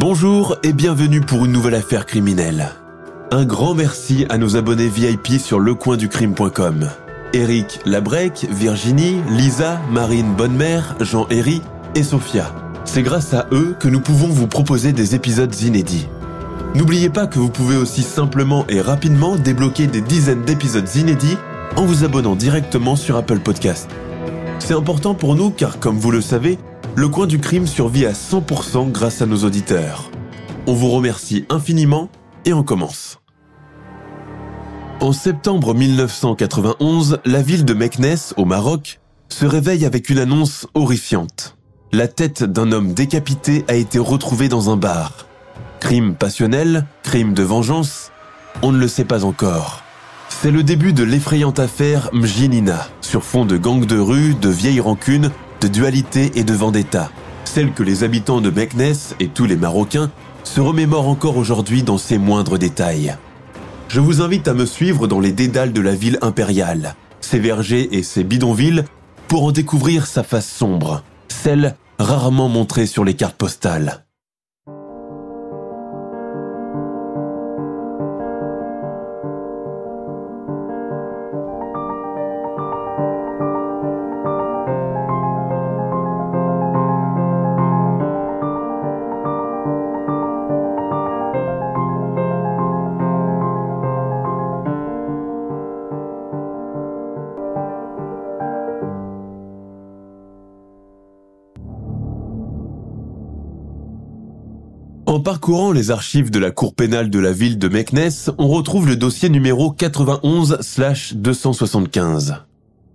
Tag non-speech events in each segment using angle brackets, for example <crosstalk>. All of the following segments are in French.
Bonjour et bienvenue pour une nouvelle affaire criminelle. Un grand merci à nos abonnés VIP sur lecoinducrime.com. Eric Labrec, Virginie, Lisa, Marine Bonnemère, Jean-Héry et Sophia. C'est grâce à eux que nous pouvons vous proposer des épisodes inédits. N'oubliez pas que vous pouvez aussi simplement et rapidement débloquer des dizaines d'épisodes inédits en vous abonnant directement sur Apple Podcast. C'est important pour nous car, comme vous le savez, le coin du crime survit à 100% grâce à nos auditeurs. On vous remercie infiniment et on commence. En septembre 1991, la ville de Meknès, au Maroc, se réveille avec une annonce horrifiante. La tête d'un homme décapité a été retrouvée dans un bar. Crime passionnel, crime de vengeance, on ne le sait pas encore. C'est le début de l'effrayante affaire Mjinina, sur fond de gangs de rue, de vieilles rancunes, de dualité et de vendetta. Celle que les habitants de Meknès et tous les Marocains se remémorent encore aujourd'hui dans ses moindres détails. Je vous invite à me suivre dans les dédales de la ville impériale, ses vergers et ses bidonvilles, pour en découvrir sa face sombre, celle rarement montrée sur les cartes postales. En parcourant les archives de la cour pénale de la ville de Meknès, on retrouve le dossier numéro 91-275.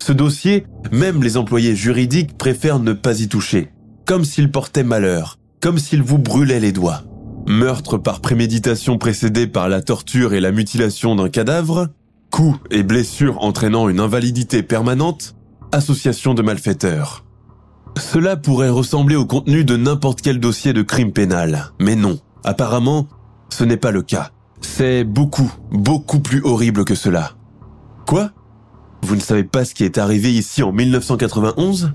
Ce dossier, même les employés juridiques préfèrent ne pas y toucher, comme s'il portait malheur, comme s'il vous brûlait les doigts. Meurtre par préméditation précédé par la torture et la mutilation d'un cadavre, coups et blessures entraînant une invalidité permanente, association de malfaiteurs. Cela pourrait ressembler au contenu de n'importe quel dossier de crime pénal, mais non, apparemment, ce n'est pas le cas. C'est beaucoup, beaucoup plus horrible que cela. Quoi? Vous ne savez pas ce qui est arrivé ici en 1991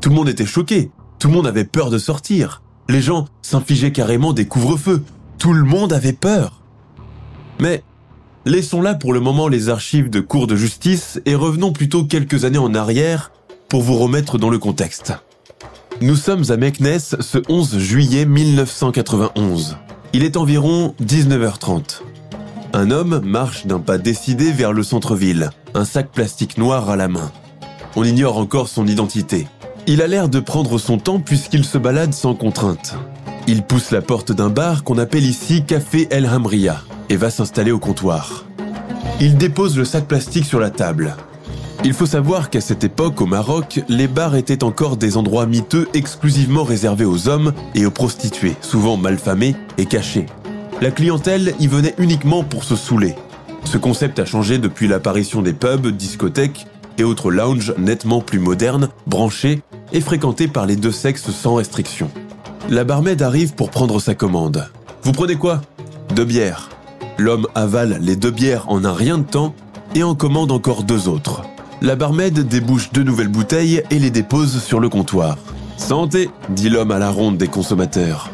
Tout le monde était choqué, tout le monde avait peur de sortir. Les gens s'infligeaient carrément des couvre-feux. Tout le monde avait peur. Mais laissons là pour le moment les archives de cours de justice et revenons plutôt quelques années en arrière pour vous remettre dans le contexte. Nous sommes à Meknès ce 11 juillet 1991. Il est environ 19h30. Un homme marche d'un pas décidé vers le centre-ville, un sac plastique noir à la main. On ignore encore son identité. Il a l'air de prendre son temps puisqu'il se balade sans contrainte. Il pousse la porte d'un bar qu'on appelle ici Café El Hamria et va s'installer au comptoir. Il dépose le sac plastique sur la table. Il faut savoir qu'à cette époque, au Maroc, les bars étaient encore des endroits miteux exclusivement réservés aux hommes et aux prostituées, souvent malfamés et cachés. La clientèle y venait uniquement pour se saouler. Ce concept a changé depuis l'apparition des pubs, discothèques et autres lounges nettement plus modernes, branchés et fréquentés par les deux sexes sans restriction. La barmaid arrive pour prendre sa commande. Vous prenez quoi? Deux bières. L'homme avale les deux bières en un rien de temps et en commande encore deux autres. La barmaid débouche deux nouvelles bouteilles et les dépose sur le comptoir. Santé, dit l'homme à la ronde des consommateurs.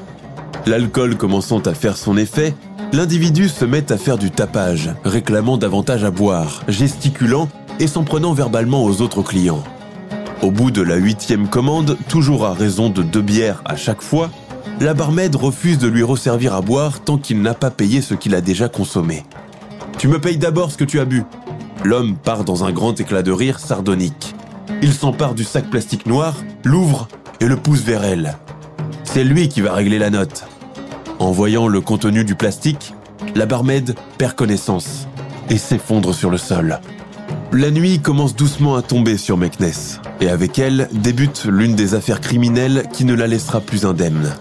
L'alcool commençant à faire son effet, l'individu se met à faire du tapage, réclamant davantage à boire, gesticulant et s'en prenant verbalement aux autres clients. Au bout de la huitième commande, toujours à raison de deux bières à chaque fois, la barmaid refuse de lui resservir à boire tant qu'il n'a pas payé ce qu'il a déjà consommé. Tu me payes d'abord ce que tu as bu. L'homme part dans un grand éclat de rire sardonique. Il s'empare du sac plastique noir, l'ouvre et le pousse vers elle. C'est lui qui va régler la note. En voyant le contenu du plastique, La barmaid perd connaissance et s'effondre sur le sol. La nuit commence doucement à tomber sur Meknès, et avec elle débute l'une des affaires criminelles qui ne la laissera plus indemne.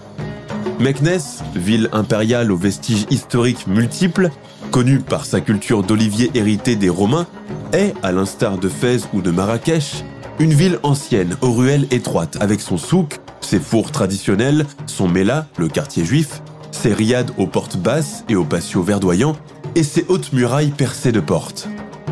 Meknès, ville impériale aux vestiges historiques multiples, connue par sa culture d'olivier héritée des Romains, est, à l'instar de Fès ou de Marrakech, une ville ancienne aux ruelles étroites avec son souk, ses fours traditionnels, son méla, le quartier juif, ses riades aux portes basses et aux patios verdoyants, et ses hautes murailles percées de portes.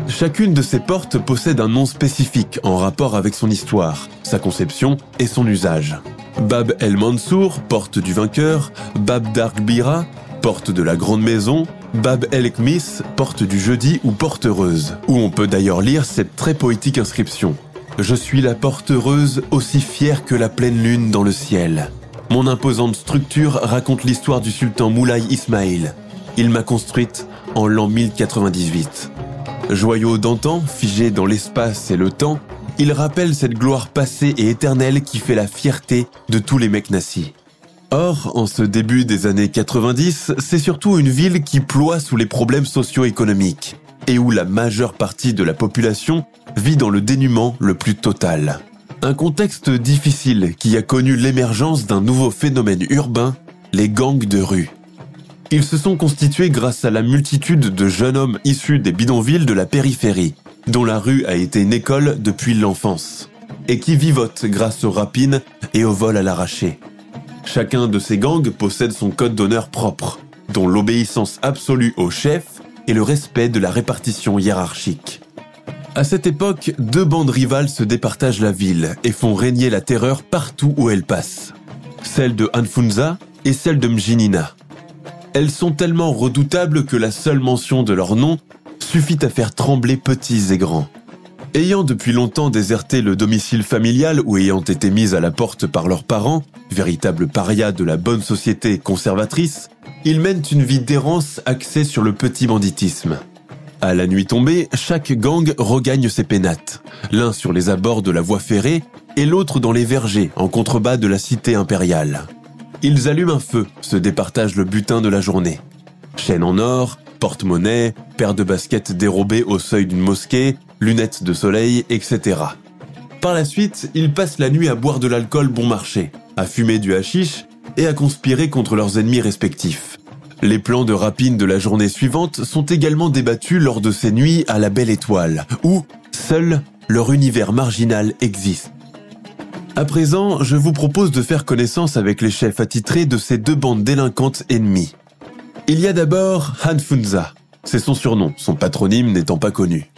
Chacune de ces portes possède un nom spécifique en rapport avec son histoire, sa conception et son usage. Bab el Mansour, porte du vainqueur, Bab Darkbira, porte de la grande maison, Bab el Kmis, porte du jeudi ou porte heureuse, où on peut d'ailleurs lire cette très poétique inscription. Je suis la porte heureuse aussi fière que la pleine lune dans le ciel. Mon imposante structure raconte l'histoire du sultan Moulay Ismail. Il m'a construite en l'an 1098. Joyau d'antan, figé dans l'espace et le temps, il rappelle cette gloire passée et éternelle qui fait la fierté de tous les Meknassi. Or, en ce début des années 90, c'est surtout une ville qui ploie sous les problèmes socio-économiques et où la majeure partie de la population vit dans le dénuement le plus total. Un contexte difficile qui a connu l'émergence d'un nouveau phénomène urbain, les gangs de rue. Ils se sont constitués grâce à la multitude de jeunes hommes issus des bidonvilles de la périphérie, dont la rue a été une école depuis l'enfance, et qui vivotent grâce aux rapines et au vol à l'arraché. Chacun de ces gangs possède son code d'honneur propre, dont l'obéissance absolue au chef et le respect de la répartition hiérarchique. À cette époque, deux bandes rivales se départagent la ville et font régner la terreur partout où elles passent. Celle de Anfunza et celle de Mjinina. Elles sont tellement redoutables que la seule mention de leur nom suffit à faire trembler petits et grands. Ayant depuis longtemps déserté le domicile familial ou ayant été mises à la porte par leurs parents, véritables parias de la bonne société conservatrice, ils mènent une vie d'errance axée sur le petit banditisme. À la nuit tombée, chaque gang regagne ses pénates, l'un sur les abords de la voie ferrée et l'autre dans les vergers en contrebas de la cité impériale. Ils allument un feu, se départagent le butin de la journée. Chaîne en or, porte-monnaie, paire de baskets dérobées au seuil d'une mosquée, lunettes de soleil, etc. Par la suite, ils passent la nuit à boire de l'alcool bon marché, à fumer du hashish et à conspirer contre leurs ennemis respectifs. Les plans de rapine de la journée suivante sont également débattus lors de ces nuits à la belle étoile, où seul leur univers marginal existe. À présent, je vous propose de faire connaissance avec les chefs attitrés de ces deux bandes délinquantes ennemies. Il y a d'abord Han Funza. C'est son surnom, son patronyme n'étant pas connu.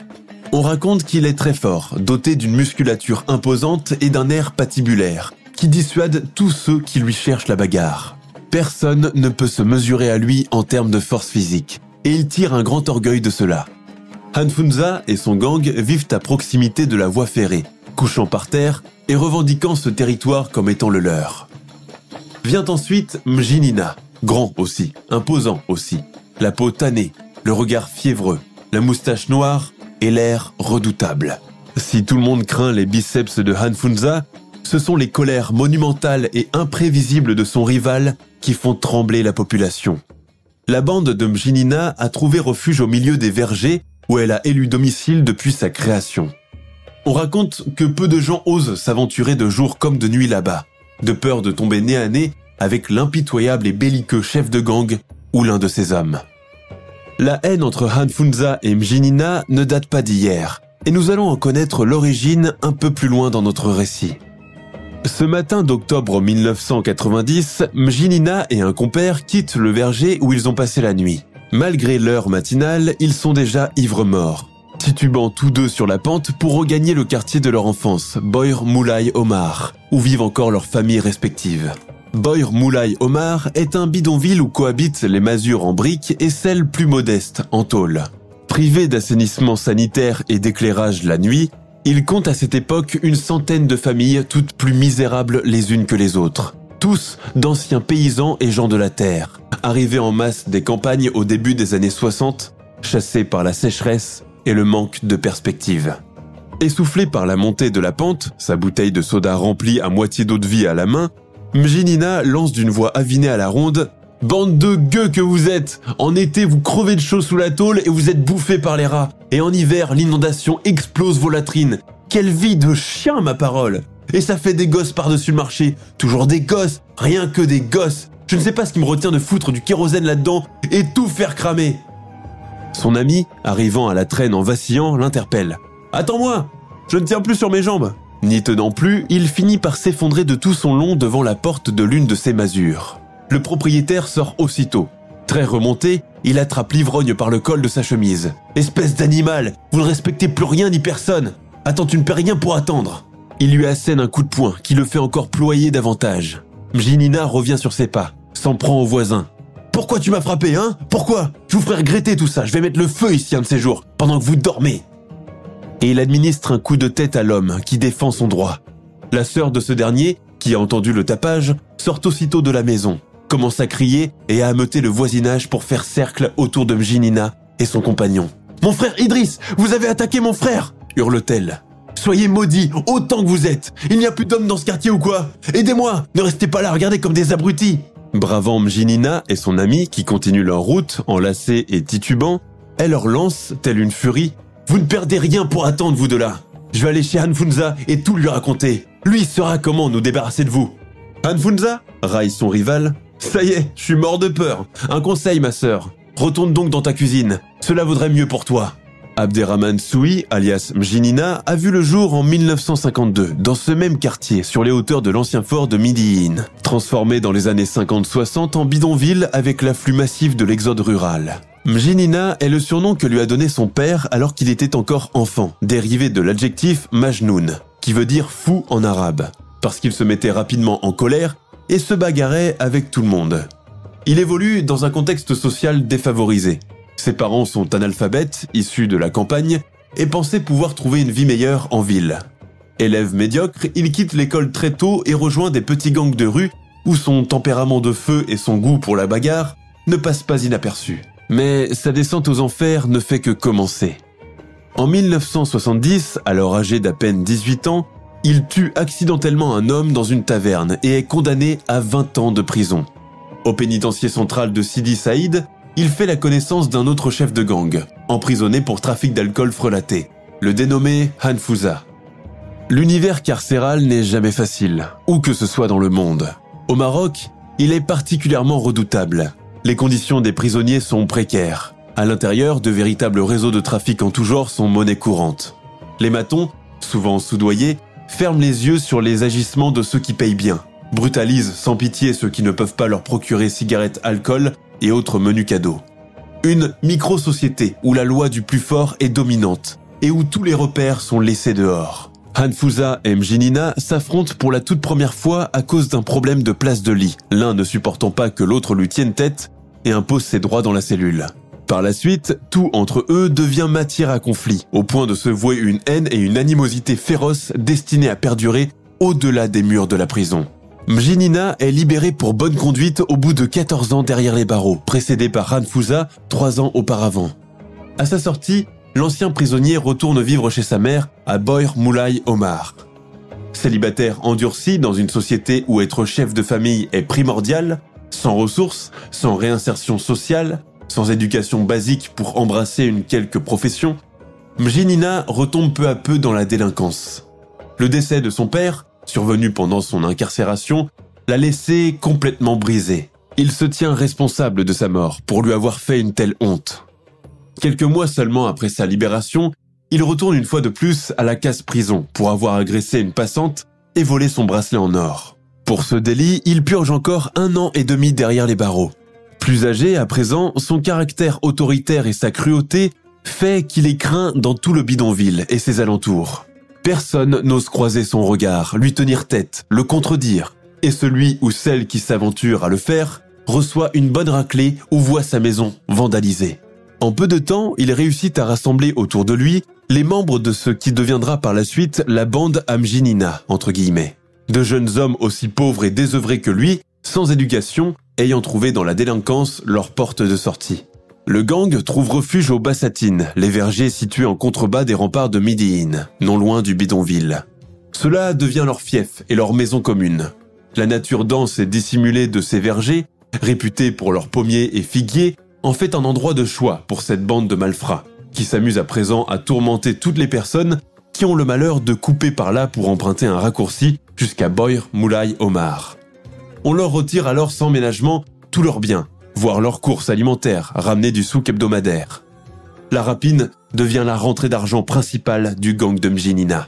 On raconte qu'il est très fort, doté d'une musculature imposante et d'un air patibulaire, qui dissuade tous ceux qui lui cherchent la bagarre. Personne ne peut se mesurer à lui en termes de force physique, et il tire un grand orgueil de cela. Han Funza et son gang vivent à proximité de la voie ferrée, couchant par terre et revendiquant ce territoire comme étant le leur. Vient ensuite Mjinina, grand aussi, imposant aussi, la peau tannée, le regard fiévreux, la moustache noire et l'air redoutable. Si tout le monde craint les biceps de Han Funza, ce sont les colères monumentales et imprévisibles de son rival qui font trembler la population. La bande de Mjinina a trouvé refuge au milieu des vergers où elle a élu domicile depuis sa création. On raconte que peu de gens osent s'aventurer de jour comme de nuit là-bas, de peur de tomber nez à nez avec l'impitoyable et belliqueux chef de gang ou l'un de ses hommes. La haine entre Han Funza et Mjinina ne date pas d'hier, et nous allons en connaître l'origine un peu plus loin dans notre récit. Ce matin d'octobre 1990, Mjinina et un compère quittent le verger où ils ont passé la nuit. Malgré l'heure matinale, ils sont déjà ivres morts, titubant tous deux sur la pente pour regagner le quartier de leur enfance, Boyr Moulay Omar, où vivent encore leurs familles respectives. Boyr Moulay Omar est un bidonville où cohabitent les masures en briques et celles plus modestes en tôle. Privé d'assainissement sanitaire et d'éclairage la nuit, il compte à cette époque une centaine de familles toutes plus misérables les unes que les autres. Tous d'anciens paysans et gens de la terre, arrivés en masse des campagnes au début des années 60, chassés par la sécheresse et le manque de perspective. Essoufflé par la montée de la pente, sa bouteille de soda remplie à moitié d'eau de vie à la main, Mjinina lance d'une voix avinée à la ronde Bande de gueux que vous êtes En été, vous crevez de chaud sous la tôle et vous êtes bouffés par les rats. Et en hiver, l'inondation explose vos latrines. Quelle vie de chien, ma parole Et ça fait des gosses par-dessus le marché. Toujours des gosses, rien que des gosses. Je ne sais pas ce qui me retient de foutre du kérosène là-dedans et tout faire cramer. Son ami, arrivant à la traîne en vacillant, l'interpelle. Attends-moi Je ne tiens plus sur mes jambes N'y tenant plus, il finit par s'effondrer de tout son long devant la porte de l'une de ses masures. Le propriétaire sort aussitôt. Très remonté, il attrape l'ivrogne par le col de sa chemise. Espèce d'animal, vous ne respectez plus rien ni personne. Attends, tu ne perds rien pour attendre. Il lui assène un coup de poing qui le fait encore ployer davantage. Mjinina revient sur ses pas, s'en prend au voisin. Pourquoi tu m'as frappé, hein? Pourquoi? Je vous ferai regretter tout ça, je vais mettre le feu ici un de ces jours, pendant que vous dormez et il administre un coup de tête à l'homme qui défend son droit. La sœur de ce dernier, qui a entendu le tapage, sort aussitôt de la maison, commence à crier et à ameuter le voisinage pour faire cercle autour de Mjinina et son compagnon. Mon frère Idriss, vous avez attaqué mon frère hurle-t-elle. Soyez maudits, autant que vous êtes. Il n'y a plus d'hommes dans ce quartier ou quoi? Aidez-moi, ne restez pas là, regardez comme des abrutis. Bravant Mjinina et son ami qui continuent leur route, enlacés et titubants, elle leur lance, telle une furie, vous ne perdez rien pour attendre, vous de là. Je vais aller chez Hanfunza et tout lui raconter. Lui saura comment nous débarrasser de vous. Hanfunza? Raille son rival. Ça y est, je suis mort de peur. Un conseil, ma sœur. Retourne donc dans ta cuisine. Cela vaudrait mieux pour toi. Abderrahman Soui, alias Mjinina, a vu le jour en 1952, dans ce même quartier, sur les hauteurs de l'ancien fort de Midiin, transformé dans les années 50-60 en bidonville avec l'afflux massif de l'exode rural. Mjinina est le surnom que lui a donné son père alors qu'il était encore enfant, dérivé de l'adjectif Majnoun, qui veut dire fou en arabe, parce qu'il se mettait rapidement en colère et se bagarrait avec tout le monde. Il évolue dans un contexte social défavorisé. Ses parents sont analphabètes, issus de la campagne, et pensaient pouvoir trouver une vie meilleure en ville. Élève médiocre, il quitte l'école très tôt et rejoint des petits gangs de rue où son tempérament de feu et son goût pour la bagarre ne passent pas inaperçus. Mais sa descente aux enfers ne fait que commencer. En 1970, alors âgé d'à peine 18 ans, il tue accidentellement un homme dans une taverne et est condamné à 20 ans de prison. Au pénitencier central de Sidi Saïd, il fait la connaissance d'un autre chef de gang, emprisonné pour trafic d'alcool frelaté, le dénommé Hanfouza. L'univers carcéral n'est jamais facile, où que ce soit dans le monde. Au Maroc, il est particulièrement redoutable. Les conditions des prisonniers sont précaires. À l'intérieur, de véritables réseaux de trafic en tout genre sont monnaie courante. Les matons, souvent soudoyés, ferment les yeux sur les agissements de ceux qui payent bien, brutalisent sans pitié ceux qui ne peuvent pas leur procurer cigarettes, alcool et autres menus cadeaux. Une micro-société où la loi du plus fort est dominante et où tous les repères sont laissés dehors. Hanfusa et Mjinina s'affrontent pour la toute première fois à cause d'un problème de place de lit, l'un ne supportant pas que l'autre lui tienne tête et impose ses droits dans la cellule. Par la suite, tout entre eux devient matière à conflit, au point de se vouer une haine et une animosité féroce destinée à perdurer au-delà des murs de la prison. Mjinina est libérée pour bonne conduite au bout de 14 ans derrière les barreaux, précédé par Hanfusa trois ans auparavant. À sa sortie, l'ancien prisonnier retourne vivre chez sa mère à Boir Moulay Omar. Célibataire endurci dans une société où être chef de famille est primordial, sans ressources, sans réinsertion sociale, sans éducation basique pour embrasser une quelque profession, Mjinina retombe peu à peu dans la délinquance. Le décès de son père, survenu pendant son incarcération, l'a laissé complètement brisé. Il se tient responsable de sa mort pour lui avoir fait une telle honte. Quelques mois seulement après sa libération, il retourne une fois de plus à la casse-prison pour avoir agressé une passante et volé son bracelet en or. Pour ce délit, il purge encore un an et demi derrière les barreaux. Plus âgé à présent, son caractère autoritaire et sa cruauté fait qu'il est craint dans tout le bidonville et ses alentours. Personne n'ose croiser son regard, lui tenir tête, le contredire, et celui ou celle qui s'aventure à le faire reçoit une bonne raclée ou voit sa maison vandalisée. En peu de temps, il réussit à rassembler autour de lui les membres de ce qui deviendra par la suite la bande Amginina, entre guillemets. De jeunes hommes aussi pauvres et désœuvrés que lui, sans éducation, ayant trouvé dans la délinquance leur porte de sortie. Le gang trouve refuge aux Bassatines, les vergers situés en contrebas des remparts de Midiin, non loin du bidonville. Cela devient leur fief et leur maison commune. La nature dense et dissimulée de ces vergers réputé pour leurs pommiers et figuiers, en fait un endroit de choix pour cette bande de malfrats, qui s'amuse à présent à tourmenter toutes les personnes qui ont le malheur de couper par là pour emprunter un raccourci jusqu'à Boyr Moulay Omar. On leur retire alors sans ménagement tous leurs biens, voire leurs courses alimentaires ramenées du souk hebdomadaire. La rapine devient la rentrée d'argent principale du gang de Mjinina.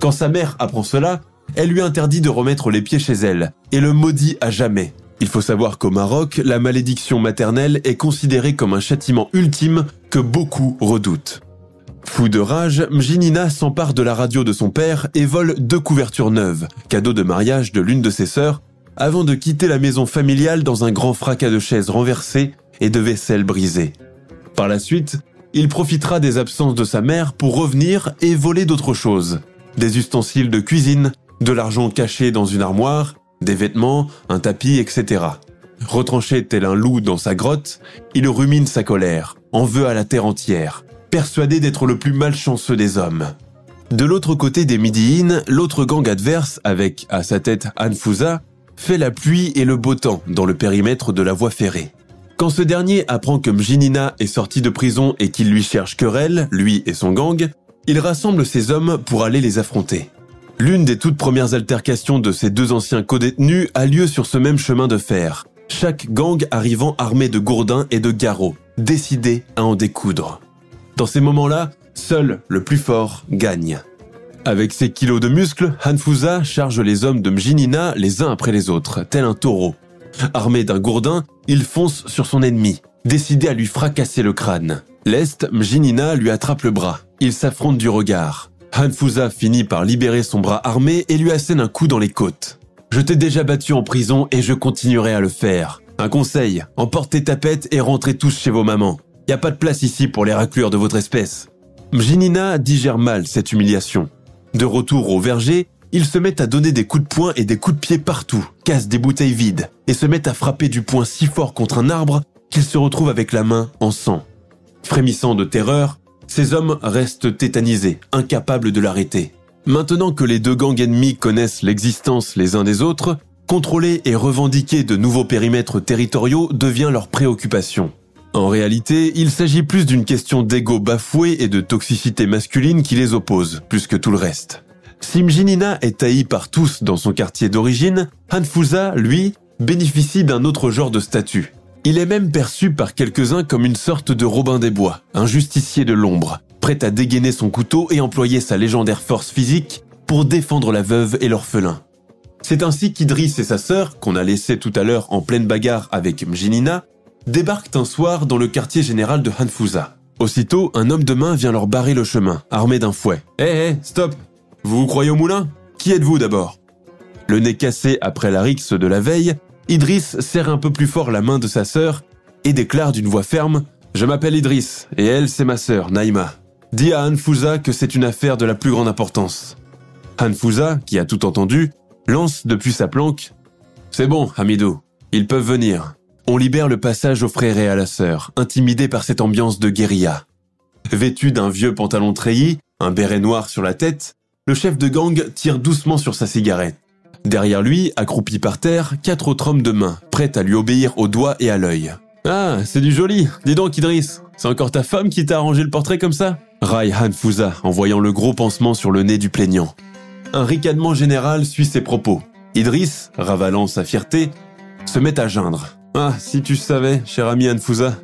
Quand sa mère apprend cela, elle lui interdit de remettre les pieds chez elle et le maudit à jamais. Il faut savoir qu'au Maroc, la malédiction maternelle est considérée comme un châtiment ultime que beaucoup redoutent. Fou de rage, Mjinina s'empare de la radio de son père et vole deux couvertures neuves, cadeau de mariage de l'une de ses sœurs, avant de quitter la maison familiale dans un grand fracas de chaises renversées et de vaisselle brisée. Par la suite, il profitera des absences de sa mère pour revenir et voler d'autres choses. Des ustensiles de cuisine, de l'argent caché dans une armoire, vêtements, un tapis, etc. Retranché tel un loup dans sa grotte, il rumine sa colère, en veut à la terre entière, persuadé d'être le plus malchanceux des hommes. De l'autre côté des Midiines, l'autre gang adverse, avec à sa tête Anfusa, fait la pluie et le beau temps dans le périmètre de la voie ferrée. Quand ce dernier apprend que Mjinina est sorti de prison et qu'il lui cherche querelle, lui et son gang, il rassemble ses hommes pour aller les affronter. L'une des toutes premières altercations de ces deux anciens co-détenus a lieu sur ce même chemin de fer, chaque gang arrivant armé de gourdins et de garrots, décidé à en découdre. Dans ces moments-là, seul le plus fort gagne. Avec ses kilos de muscles, Hanfusa charge les hommes de Mjinina les uns après les autres, tel un taureau. Armé d'un gourdin, il fonce sur son ennemi, décidé à lui fracasser le crâne. L'Est, Mjinina lui attrape le bras. Ils s'affrontent du regard. Hanfusa finit par libérer son bras armé et lui assène un coup dans les côtes. Je t'ai déjà battu en prison et je continuerai à le faire. Un conseil, emportez ta pète et rentrez tous chez vos mamans. Y a pas de place ici pour les raclures de votre espèce. Mjinina digère mal cette humiliation. De retour au verger, il se met à donner des coups de poing et des coups de pied partout, casse des bouteilles vides et se met à frapper du poing si fort contre un arbre qu'il se retrouve avec la main en sang. Frémissant de terreur, ces hommes restent tétanisés, incapables de l'arrêter. Maintenant que les deux gangs ennemis connaissent l'existence les uns des autres, contrôler et revendiquer de nouveaux périmètres territoriaux devient leur préoccupation. En réalité, il s'agit plus d'une question d'ego bafoué et de toxicité masculine qui les oppose, plus que tout le reste. Si Mjinina est haï par tous dans son quartier d'origine, Hanfusa, lui, bénéficie d'un autre genre de statut. Il est même perçu par quelques-uns comme une sorte de Robin des Bois, un justicier de l'ombre, prêt à dégainer son couteau et employer sa légendaire force physique pour défendre la veuve et l'orphelin. C'est ainsi qu'Idriss et sa sœur, qu'on a laissé tout à l'heure en pleine bagarre avec Mjinina, débarquent un soir dans le quartier général de Hanfusa. Aussitôt, un homme de main vient leur barrer le chemin, armé d'un fouet. Hé, hé, stop Vous vous croyez au moulin? Qui êtes-vous d'abord? Le nez cassé après la rixe de la veille, Idriss serre un peu plus fort la main de sa sœur et déclare d'une voix ferme Je m'appelle Idriss et elle c'est ma sœur, Naïma. Dis à Hanfusa que c'est une affaire de la plus grande importance. Hanfusa, qui a tout entendu, lance depuis sa planque C'est bon, Hamidou, ils peuvent venir. On libère le passage au frère et à la sœur, intimidés par cette ambiance de guérilla. Vêtu d'un vieux pantalon treillis, un béret noir sur la tête, le chef de gang tire doucement sur sa cigarette. Derrière lui, accroupi par terre, quatre autres hommes de main, prêts à lui obéir au doigt et à l'œil. Ah, c'est du joli. Dis donc, Idriss, c'est encore ta femme qui t'a arrangé le portrait comme ça? Rai Hanfusa, en voyant le gros pansement sur le nez du plaignant. Un ricanement général suit ses propos. Idriss, ravalant sa fierté, se met à geindre. Ah, si tu savais, cher ami Hanfusa,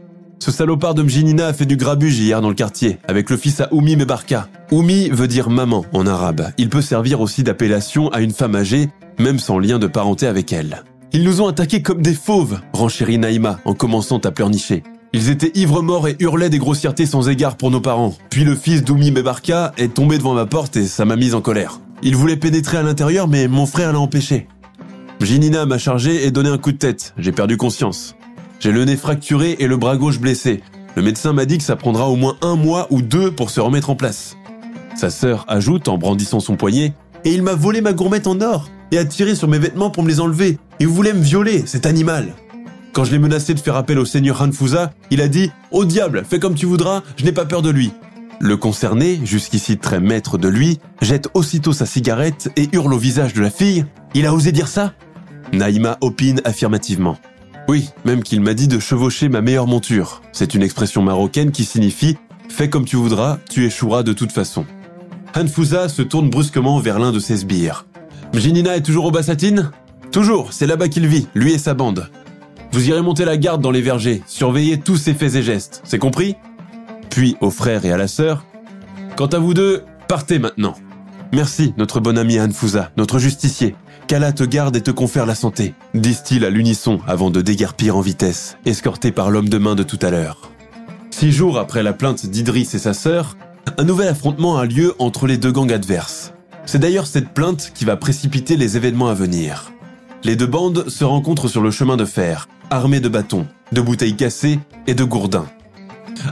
ce salopard de Mjinina a fait du grabuge hier dans le quartier, avec le fils à Oumi Mebarka. Oumi veut dire maman en arabe. Il peut servir aussi d'appellation à une femme âgée même sans lien de parenté avec elle. Ils nous ont attaqués comme des fauves, renchérit Naïma en commençant à pleurnicher. Ils étaient ivres morts et hurlaient des grossièretés sans égard pour nos parents. Puis le fils d'Oumi Mebarka est tombé devant ma porte et ça m'a mise en colère. Il voulait pénétrer à l'intérieur mais mon frère l'a empêché. Ginina m'a chargé et donné un coup de tête. J'ai perdu conscience. J'ai le nez fracturé et le bras gauche blessé. Le médecin m'a dit que ça prendra au moins un mois ou deux pour se remettre en place. Sa sœur ajoute en brandissant son poignet Et il m'a volé ma gourmette en or et a tiré sur mes vêtements pour me les enlever. Vous voulez me violer, cet animal. Quand je l'ai menacé de faire appel au seigneur Hanfusa, il a dit Au diable, fais comme tu voudras, je n'ai pas peur de lui. Le concerné, jusqu'ici très maître de lui, jette aussitôt sa cigarette et hurle au visage de la fille Il a osé dire ça? Naïma opine affirmativement. Oui, même qu'il m'a dit de chevaucher ma meilleure monture. C'est une expression marocaine qui signifie Fais comme tu voudras, tu échoueras de toute façon. Hanfouza se tourne brusquement vers l'un de ses sbires. Mjinina est toujours au Bassatine? Toujours, c'est là-bas qu'il vit, lui et sa bande. Vous irez monter la garde dans les vergers, surveiller tous ses faits et gestes, c'est compris? Puis au frère et à la sœur. Quant à vous deux, partez maintenant. Merci, notre bon ami Hanfouza, notre justicier. Qu'Allah te garde et te confère la santé, disent-ils à l'unisson avant de déguerpir en vitesse, escortés par l'homme de main de tout à l'heure. Six jours après la plainte d'Idriss et sa sœur, un nouvel affrontement a lieu entre les deux gangs adverses. C'est d'ailleurs cette plainte qui va précipiter les événements à venir. Les deux bandes se rencontrent sur le chemin de fer, armées de bâtons, de bouteilles cassées et de gourdins.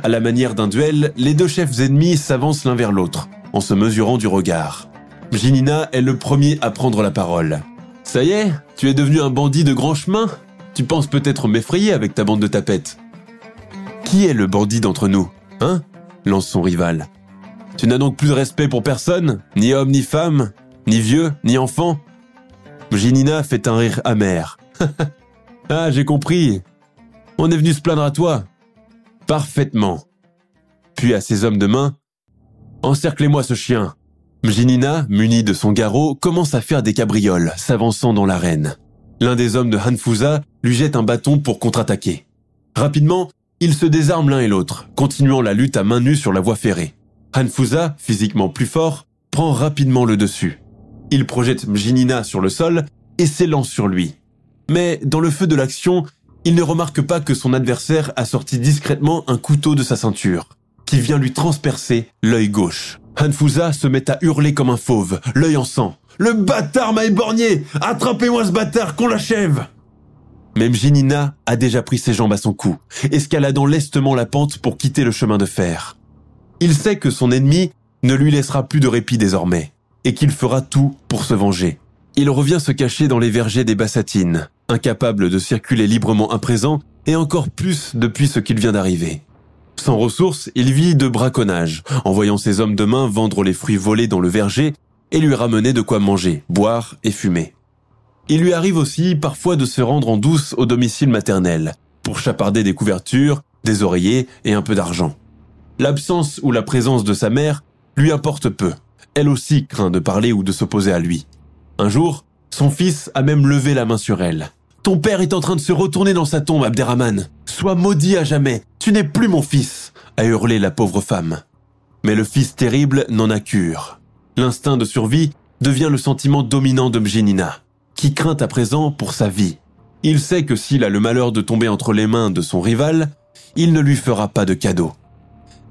À la manière d'un duel, les deux chefs ennemis s'avancent l'un vers l'autre, en se mesurant du regard. Ginina est le premier à prendre la parole. Ça y est, tu es devenu un bandit de grand chemin Tu penses peut-être m'effrayer avec ta bande de tapettes Qui est le bandit d'entre nous Hein lance son rival. Tu n'as donc plus de respect pour personne Ni homme, ni femme Ni vieux, ni enfant Ginina fait un rire amer. <laughs> ah, j'ai compris. On est venu se plaindre à toi. Parfaitement. Puis à ses hommes de main, Encerclez-moi ce chien. Mjinina, muni de son garrot, commence à faire des cabrioles, s'avançant dans l'arène. L'un des hommes de Hanfusa lui jette un bâton pour contre-attaquer. Rapidement, ils se désarment l'un et l'autre, continuant la lutte à main nue sur la voie ferrée. Hanfusa, physiquement plus fort, prend rapidement le dessus. Il projette Mjinina sur le sol et s'élance sur lui. Mais dans le feu de l'action, il ne remarque pas que son adversaire a sorti discrètement un couteau de sa ceinture, qui vient lui transpercer l'œil gauche. Hanfusa se met à hurler comme un fauve, l'œil en sang. Le bâtard m'a éborgné Attrapez-moi ce bâtard, qu'on l'achève Même Ginina a déjà pris ses jambes à son cou, escaladant lestement la pente pour quitter le chemin de fer. Il sait que son ennemi ne lui laissera plus de répit désormais, et qu'il fera tout pour se venger. Il revient se cacher dans les vergers des Bassatines, incapable de circuler librement à présent, et encore plus depuis ce qu'il vient d'arriver. Sans ressources, il vit de braconnage, en voyant ses hommes de main vendre les fruits volés dans le verger et lui ramener de quoi manger, boire et fumer. Il lui arrive aussi parfois de se rendre en douce au domicile maternel, pour chaparder des couvertures, des oreillers et un peu d'argent. L'absence ou la présence de sa mère lui apporte peu. Elle aussi craint de parler ou de s'opposer à lui. Un jour, son fils a même levé la main sur elle. Ton père est en train de se retourner dans sa tombe, Abderrahman. Sois maudit à jamais. Tu n'es plus mon fils, a hurlé la pauvre femme. Mais le fils terrible n'en a cure. L'instinct de survie devient le sentiment dominant de Mjinina, qui craint à présent pour sa vie. Il sait que s'il a le malheur de tomber entre les mains de son rival, il ne lui fera pas de cadeau.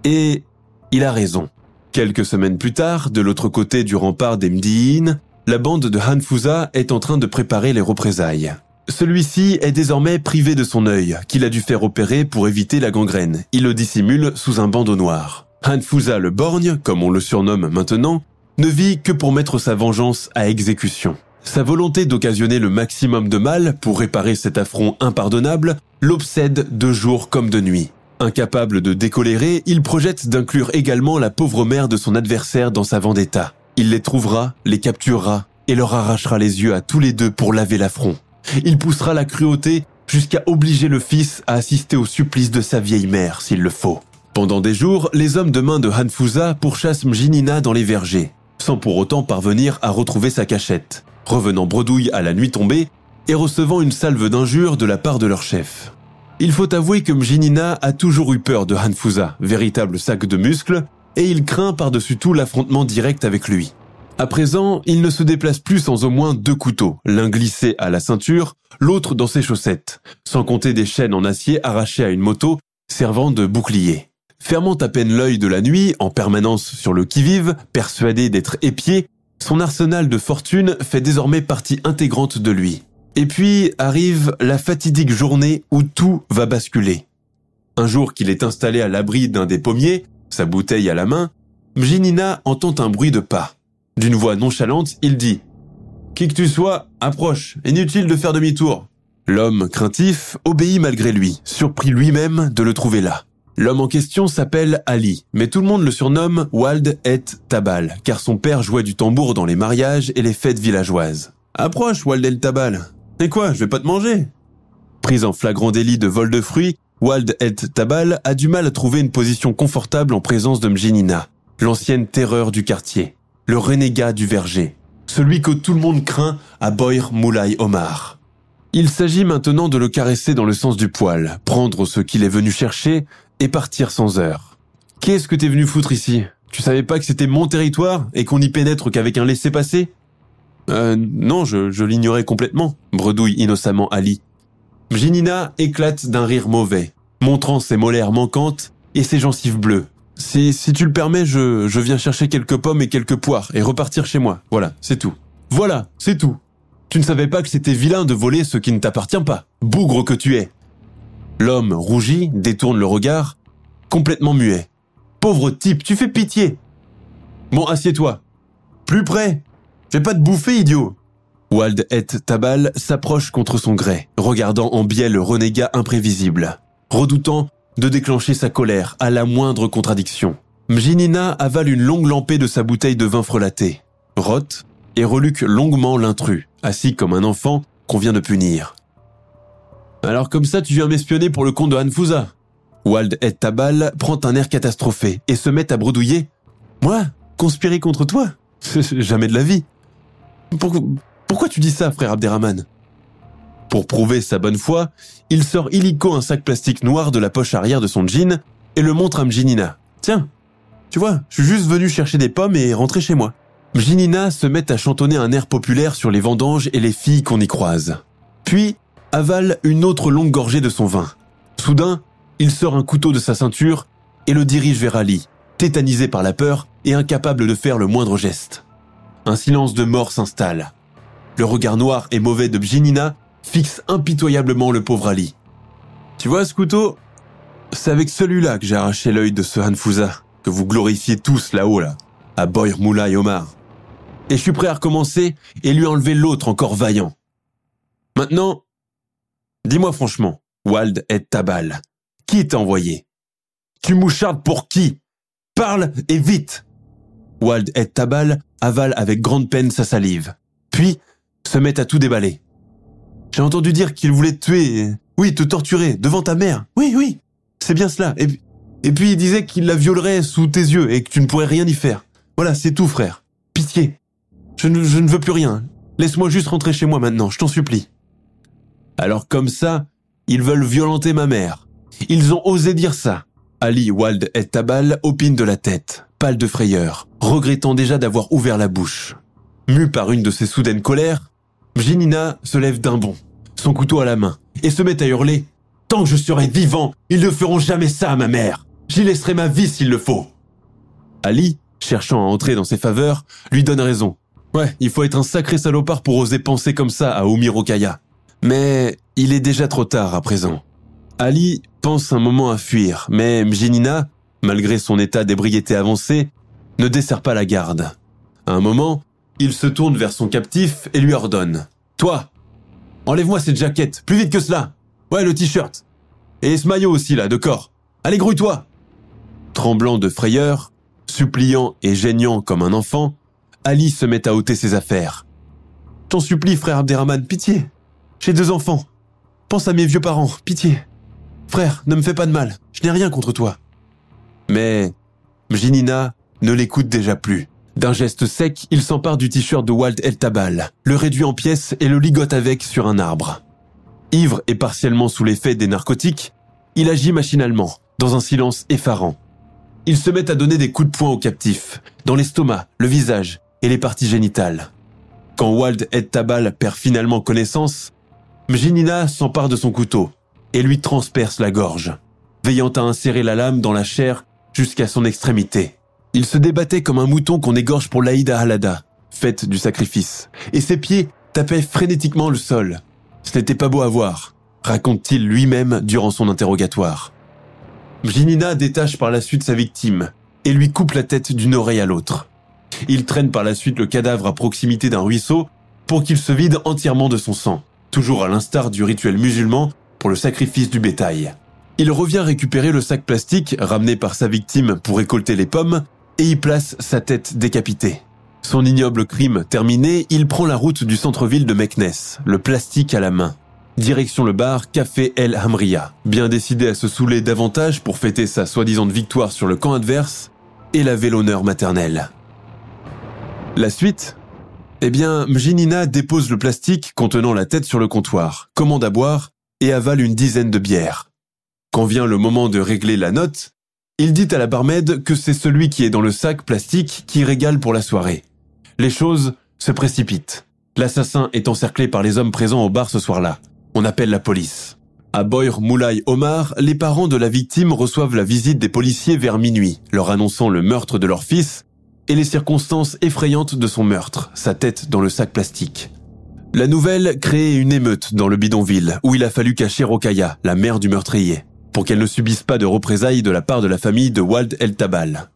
Et il a raison. Quelques semaines plus tard, de l'autre côté du rempart des Mdiin, la bande de Hanfusa est en train de préparer les représailles. Celui-ci est désormais privé de son œil, qu'il a dû faire opérer pour éviter la gangrène. Il le dissimule sous un bandeau noir. Hanfusa le borgne, comme on le surnomme maintenant, ne vit que pour mettre sa vengeance à exécution. Sa volonté d'occasionner le maximum de mal pour réparer cet affront impardonnable l'obsède de jour comme de nuit. Incapable de décolérer, il projette d'inclure également la pauvre mère de son adversaire dans sa vendetta. Il les trouvera, les capturera et leur arrachera les yeux à tous les deux pour laver l'affront. Il poussera la cruauté jusqu'à obliger le fils à assister au supplice de sa vieille mère s'il le faut. Pendant des jours, les hommes de main de Hanfusa pourchassent Mjinina dans les vergers, sans pour autant parvenir à retrouver sa cachette, revenant bredouille à la nuit tombée et recevant une salve d'injures de la part de leur chef. Il faut avouer que Mjinina a toujours eu peur de Hanfusa, véritable sac de muscles, et il craint par-dessus tout l'affrontement direct avec lui. À présent, il ne se déplace plus sans au moins deux couteaux, l'un glissé à la ceinture, l'autre dans ses chaussettes, sans compter des chaînes en acier arrachées à une moto servant de bouclier. Fermant à peine l'œil de la nuit, en permanence sur le qui-vive, persuadé d'être épié, son arsenal de fortune fait désormais partie intégrante de lui. Et puis arrive la fatidique journée où tout va basculer. Un jour qu'il est installé à l'abri d'un des pommiers, sa bouteille à la main, Mjinina entend un bruit de pas. D'une voix nonchalante, il dit ⁇ Qui que tu sois, approche, inutile de faire demi-tour !⁇ L'homme craintif obéit malgré lui, surpris lui-même de le trouver là. L'homme en question s'appelle Ali, mais tout le monde le surnomme Wald et Tabal, car son père jouait du tambour dans les mariages et les fêtes villageoises. Approche, Wald el Tabal. Et quoi, je vais pas te manger? Prise en flagrant délit de vol de fruits, Wald El Tabal a du mal à trouver une position confortable en présence de Mjinina, l'ancienne terreur du quartier, le renégat du verger, celui que tout le monde craint à Boir Moulay Omar. Il s'agit maintenant de le caresser dans le sens du poil, prendre ce qu'il est venu chercher et partir sans heure. Qu'est-ce que t'es venu foutre ici? Tu savais pas que c'était mon territoire et qu'on n'y pénètre qu'avec un laissez-passer? Euh, non, je, l'ignorais complètement, bredouille innocemment Ali. Mjinina éclate d'un rire mauvais, montrant ses molaires manquantes et ses gencives bleues. Si, tu le permets, je, je viens chercher quelques pommes et quelques poires et repartir chez moi. Voilà, c'est tout. Voilà, c'est tout. Tu ne savais pas que c'était vilain de voler ce qui ne t'appartient pas. Bougre que tu es. L'homme rougit, détourne le regard, complètement muet. Pauvre type, tu fais pitié. Bon, assieds-toi. Plus près. Fais pas de bouffer, idiot. Wald et Tabal s'approche contre son gré, regardant en biais le renégat imprévisible, redoutant de déclencher sa colère à la moindre contradiction. Mjinina avale une longue lampée de sa bouteille de vin frelaté, rote et reluque longuement l'intrus, assis comme un enfant qu'on vient de punir. Alors comme ça, tu viens m'espionner pour le compte de Hanfusa Wald et Tabal prend un air catastrophé et se met à bredouiller. Moi Conspirer contre toi? <laughs> Jamais de la vie. Pourquoi, pourquoi tu dis ça, frère Abderrahman? Pour prouver sa bonne foi, il sort illico un sac plastique noir de la poche arrière de son jean et le montre à Mjinina. Tiens, tu vois, je suis juste venu chercher des pommes et rentrer chez moi. Mjinina se met à chantonner un air populaire sur les vendanges et les filles qu'on y croise. Puis, avale une autre longue gorgée de son vin. Soudain, il sort un couteau de sa ceinture et le dirige vers Ali, tétanisé par la peur et incapable de faire le moindre geste. Un silence de mort s'installe. Le regard noir et mauvais de Bjinina fixe impitoyablement le pauvre Ali. Tu vois ce couteau C'est avec celui-là que j'ai arraché l'œil de ce Hanfouza, que vous glorifiez tous là-haut, là, à Boyer Moulay Omar. Et je suis prêt à recommencer et lui enlever l'autre encore vaillant. Maintenant, dis-moi franchement, Wald et Tabal, qui t'a envoyé? Tu mouchardes pour qui? Parle et vite Wald et Tabal avale avec grande peine sa salive, puis se met à tout déballer. J'ai entendu dire qu'il voulait te tuer, oui, te torturer devant ta mère. Oui, oui, c'est bien cela. Et, puis il disait qu'il la violerait sous tes yeux et que tu ne pourrais rien y faire. Voilà, c'est tout, frère. Pitié. Je ne, je ne veux plus rien. Laisse-moi juste rentrer chez moi maintenant, je t'en supplie. Alors comme ça, ils veulent violenter ma mère. Ils ont osé dire ça. Ali, Wald et Tabal opinent de la tête, pâle de frayeur, regrettant déjà d'avoir ouvert la bouche. Mu par une de ces soudaines colères, Mjinina se lève d'un bond, son couteau à la main, et se met à hurler « Tant que je serai vivant, ils ne feront jamais ça à ma mère J'y laisserai ma vie s'il le faut !» Ali, cherchant à entrer dans ses faveurs, lui donne raison. Ouais, il faut être un sacré salopard pour oser penser comme ça à Omirokaya. Mais il est déjà trop tard à présent. Ali pense un moment à fuir, mais Mjinina, malgré son état d'ébriété avancé, ne dessert pas la garde. À un moment, il se tourne vers son captif et lui ordonne. Toi, enlève-moi cette jaquette, plus vite que cela. Ouais, le t-shirt. Et ce maillot aussi, là, de corps. Allez, grouille-toi. Tremblant de frayeur, suppliant et geignant comme un enfant, Ali se met à ôter ses affaires. T'en supplie, frère Abderrahman, pitié. J'ai deux enfants. Pense à mes vieux parents, pitié. Frère, ne me fais pas de mal, je n'ai rien contre toi. Mais Mjinina ne l'écoute déjà plus. D'un geste sec, il s'empare du t-shirt de Walt El Tabal, le réduit en pièces et le ligote avec sur un arbre. Ivre et partiellement sous l'effet des narcotiques, il agit machinalement, dans un silence effarant. Il se met à donner des coups de poing au captif, dans l'estomac, le visage et les parties génitales. Quand Wald El Tabal perd finalement connaissance, Mjinina s'empare de son couteau et lui transperce la gorge, veillant à insérer la lame dans la chair jusqu'à son extrémité. Il se débattait comme un mouton qu'on égorge pour l'Aïda Halada, fête du sacrifice, et ses pieds tapaient frénétiquement le sol. Ce n'était pas beau à voir, raconte-t-il lui-même durant son interrogatoire. Mjinina détache par la suite sa victime et lui coupe la tête d'une oreille à l'autre. Il traîne par la suite le cadavre à proximité d'un ruisseau pour qu'il se vide entièrement de son sang, toujours à l'instar du rituel musulman pour le sacrifice du bétail. Il revient récupérer le sac plastique ramené par sa victime pour récolter les pommes et y place sa tête décapitée. Son ignoble crime terminé, il prend la route du centre-ville de Meknès, le plastique à la main. direction le bar Café El Hamria, bien décidé à se saouler davantage pour fêter sa soi-disant victoire sur le camp adverse et laver l'honneur maternel. La suite? Eh bien, Mjinina dépose le plastique contenant la tête sur le comptoir, commande à boire et avale une dizaine de bières. Quand vient le moment de régler la note, il dit à la barmaid que c'est celui qui est dans le sac plastique qui régale pour la soirée. Les choses se précipitent. L'assassin est encerclé par les hommes présents au bar ce soir-là. On appelle la police. À Boyr Moulay Omar, les parents de la victime reçoivent la visite des policiers vers minuit, leur annonçant le meurtre de leur fils et les circonstances effrayantes de son meurtre, sa tête dans le sac plastique. La nouvelle crée une émeute dans le bidonville, où il a fallu cacher Rokaya, la mère du meurtrier, pour qu'elle ne subisse pas de représailles de la part de la famille de Wald El Tabal.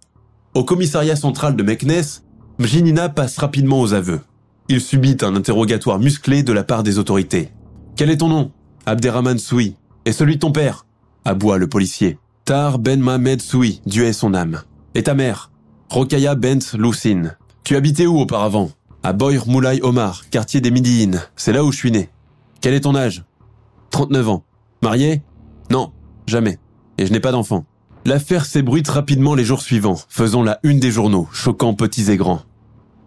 Au commissariat central de Meknes, Mjinina passe rapidement aux aveux. Il subit un interrogatoire musclé de la part des autorités. Quel est ton nom? Abderrahman Soui. Et celui de ton père? Aboie le policier. Tar Ben Mohamed Soui, Dieu est son âme. Et ta mère? Rokaya Bent Loussine. Tu habitais où auparavant? À Boyr Moulay Omar, quartier des Midiines. C'est là où je suis né. Quel est ton âge? 39 ans. Marié? Non, jamais. Et je n'ai pas d'enfant. L'affaire s'ébruite rapidement les jours suivants, faisant la une des journaux, choquant petits et grands.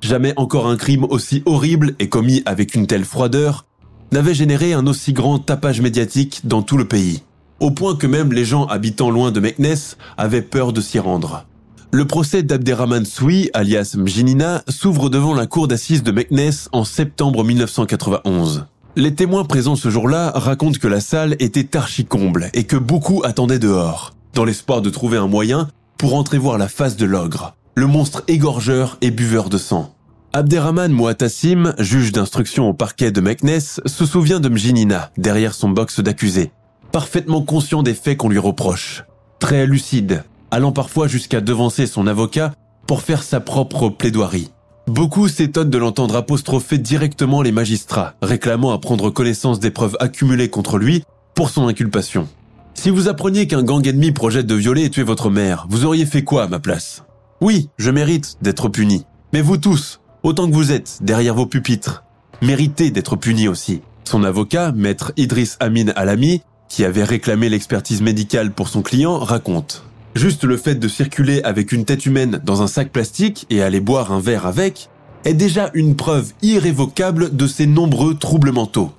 Jamais encore un crime aussi horrible et commis avec une telle froideur n'avait généré un aussi grand tapage médiatique dans tout le pays, au point que même les gens habitant loin de Meknes avaient peur de s'y rendre. Le procès d'Abderrahman Soui, alias Mjinina, s'ouvre devant la cour d'assises de Meknes en septembre 1991. Les témoins présents ce jour-là racontent que la salle était archi-comble et que beaucoup attendaient dehors, dans l'espoir de trouver un moyen pour entrer voir la face de l'ogre le monstre égorgeur et buveur de sang. Abderrahman Mouatassim, juge d'instruction au parquet de Meknes, se souvient de Mjinina, derrière son box d'accusé, parfaitement conscient des faits qu'on lui reproche, très lucide, allant parfois jusqu'à devancer son avocat pour faire sa propre plaidoirie. Beaucoup s'étonnent de l'entendre apostropher directement les magistrats, réclamant à prendre connaissance des preuves accumulées contre lui pour son inculpation. Si vous appreniez qu'un gang ennemi projette de violer et tuer votre mère, vous auriez fait quoi à ma place? Oui, je mérite d'être puni. Mais vous tous, autant que vous êtes derrière vos pupitres, méritez d'être punis aussi. Son avocat, maître Idriss Amin Alami, qui avait réclamé l'expertise médicale pour son client, raconte. Juste le fait de circuler avec une tête humaine dans un sac plastique et aller boire un verre avec est déjà une preuve irrévocable de ses nombreux troubles mentaux.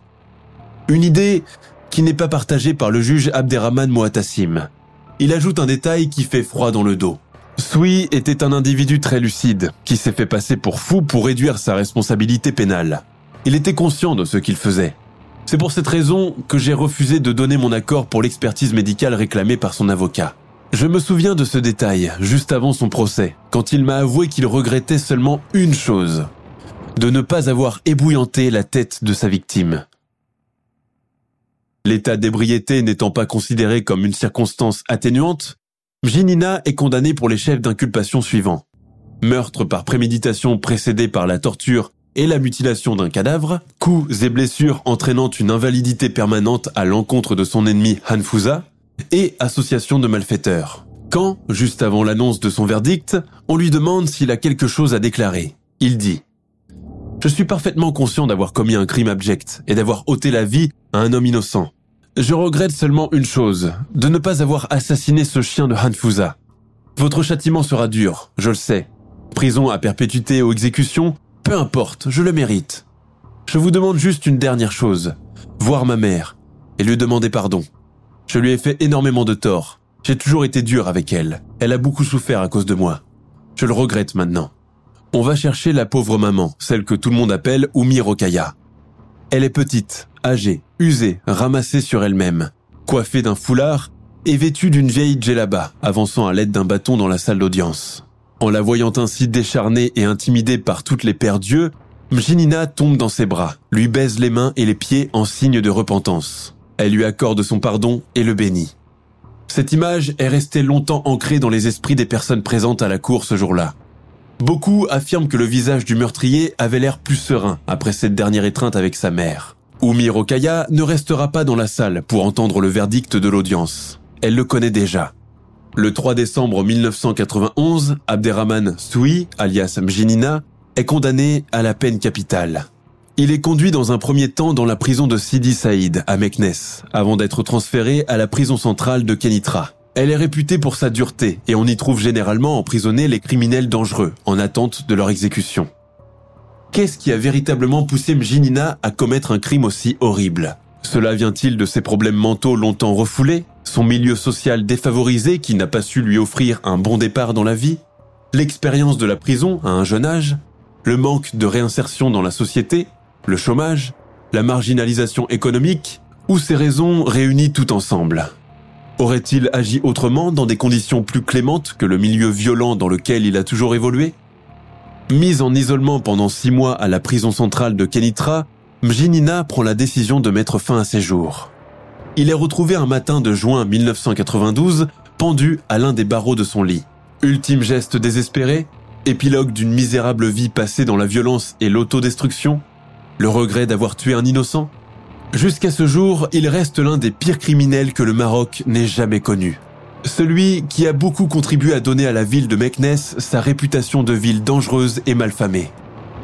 Une idée qui n'est pas partagée par le juge Abderrahman Moatassim. Il ajoute un détail qui fait froid dans le dos. Sui était un individu très lucide, qui s'est fait passer pour fou pour réduire sa responsabilité pénale. Il était conscient de ce qu'il faisait. C'est pour cette raison que j'ai refusé de donner mon accord pour l'expertise médicale réclamée par son avocat. Je me souviens de ce détail, juste avant son procès, quand il m'a avoué qu'il regrettait seulement une chose, de ne pas avoir ébouillanté la tête de sa victime. L'état d'ébriété n'étant pas considéré comme une circonstance atténuante, Mjinina est condamné pour les chefs d'inculpation suivants. Meurtre par préméditation précédé par la torture et la mutilation d'un cadavre, coups et blessures entraînant une invalidité permanente à l'encontre de son ennemi Hanfusa, et association de malfaiteurs. Quand, juste avant l'annonce de son verdict, on lui demande s'il a quelque chose à déclarer, il dit ⁇ Je suis parfaitement conscient d'avoir commis un crime abject et d'avoir ôté la vie à un homme innocent. Je regrette seulement une chose, de ne pas avoir assassiné ce chien de Hanfusa. Votre châtiment sera dur, je le sais. Prison à perpétuité ou exécution, peu importe, je le mérite. Je vous demande juste une dernière chose, voir ma mère et lui demander pardon. Je lui ai fait énormément de tort. J'ai toujours été dur avec elle. Elle a beaucoup souffert à cause de moi. Je le regrette maintenant. On va chercher la pauvre maman, celle que tout le monde appelle Umi Rokaya. Elle est petite, âgée, usée, ramassée sur elle-même, coiffée d'un foulard et vêtue d'une vieille djellaba, avançant à l'aide d'un bâton dans la salle d'audience. En la voyant ainsi décharnée et intimidée par toutes les pères dieux, Mjinina tombe dans ses bras, lui baise les mains et les pieds en signe de repentance. Elle lui accorde son pardon et le bénit. Cette image est restée longtemps ancrée dans les esprits des personnes présentes à la cour ce jour-là. Beaucoup affirment que le visage du meurtrier avait l'air plus serein après cette dernière étreinte avec sa mère. Oumi Rokaya ne restera pas dans la salle pour entendre le verdict de l'audience. Elle le connaît déjà. Le 3 décembre 1991, Abderrahman Soui, alias Mjinina, est condamné à la peine capitale. Il est conduit dans un premier temps dans la prison de Sidi Saïd, à Meknes, avant d'être transféré à la prison centrale de Kenitra. Elle est réputée pour sa dureté et on y trouve généralement emprisonnés les criminels dangereux en attente de leur exécution. Qu'est-ce qui a véritablement poussé Mjinina à commettre un crime aussi horrible? Cela vient-il de ses problèmes mentaux longtemps refoulés? Son milieu social défavorisé qui n'a pas su lui offrir un bon départ dans la vie? L'expérience de la prison à un jeune âge? Le manque de réinsertion dans la société? Le chômage, la marginalisation économique, ou ces raisons réunies tout ensemble? Aurait-il agi autrement dans des conditions plus clémentes que le milieu violent dans lequel il a toujours évolué? Mise en isolement pendant six mois à la prison centrale de Kenitra, Mjinina prend la décision de mettre fin à ses jours. Il est retrouvé un matin de juin 1992, pendu à l'un des barreaux de son lit. Ultime geste désespéré, épilogue d'une misérable vie passée dans la violence et l'autodestruction, le regret d'avoir tué un innocent Jusqu'à ce jour, il reste l'un des pires criminels que le Maroc n'ait jamais connu. Celui qui a beaucoup contribué à donner à la ville de Meknes sa réputation de ville dangereuse et malfamée.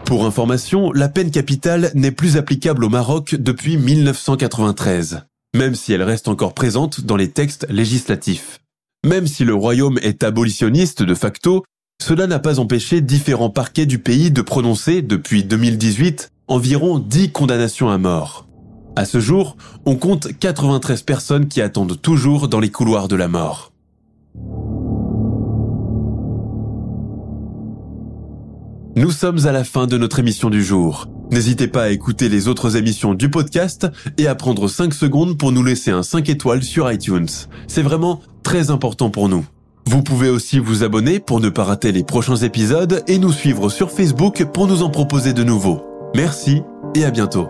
Pour information, la peine capitale n'est plus applicable au Maroc depuis 1993, même si elle reste encore présente dans les textes législatifs. Même si le royaume est abolitionniste de facto, cela n'a pas empêché différents parquets du pays de prononcer, depuis 2018, environ 10 condamnations à mort. À ce jour, on compte 93 personnes qui attendent toujours dans les couloirs de la mort. Nous sommes à la fin de notre émission du jour. N'hésitez pas à écouter les autres émissions du podcast et à prendre 5 secondes pour nous laisser un 5 étoiles sur iTunes. C'est vraiment très important pour nous. Vous pouvez aussi vous abonner pour ne pas rater les prochains épisodes et nous suivre sur Facebook pour nous en proposer de nouveaux. Merci et à bientôt.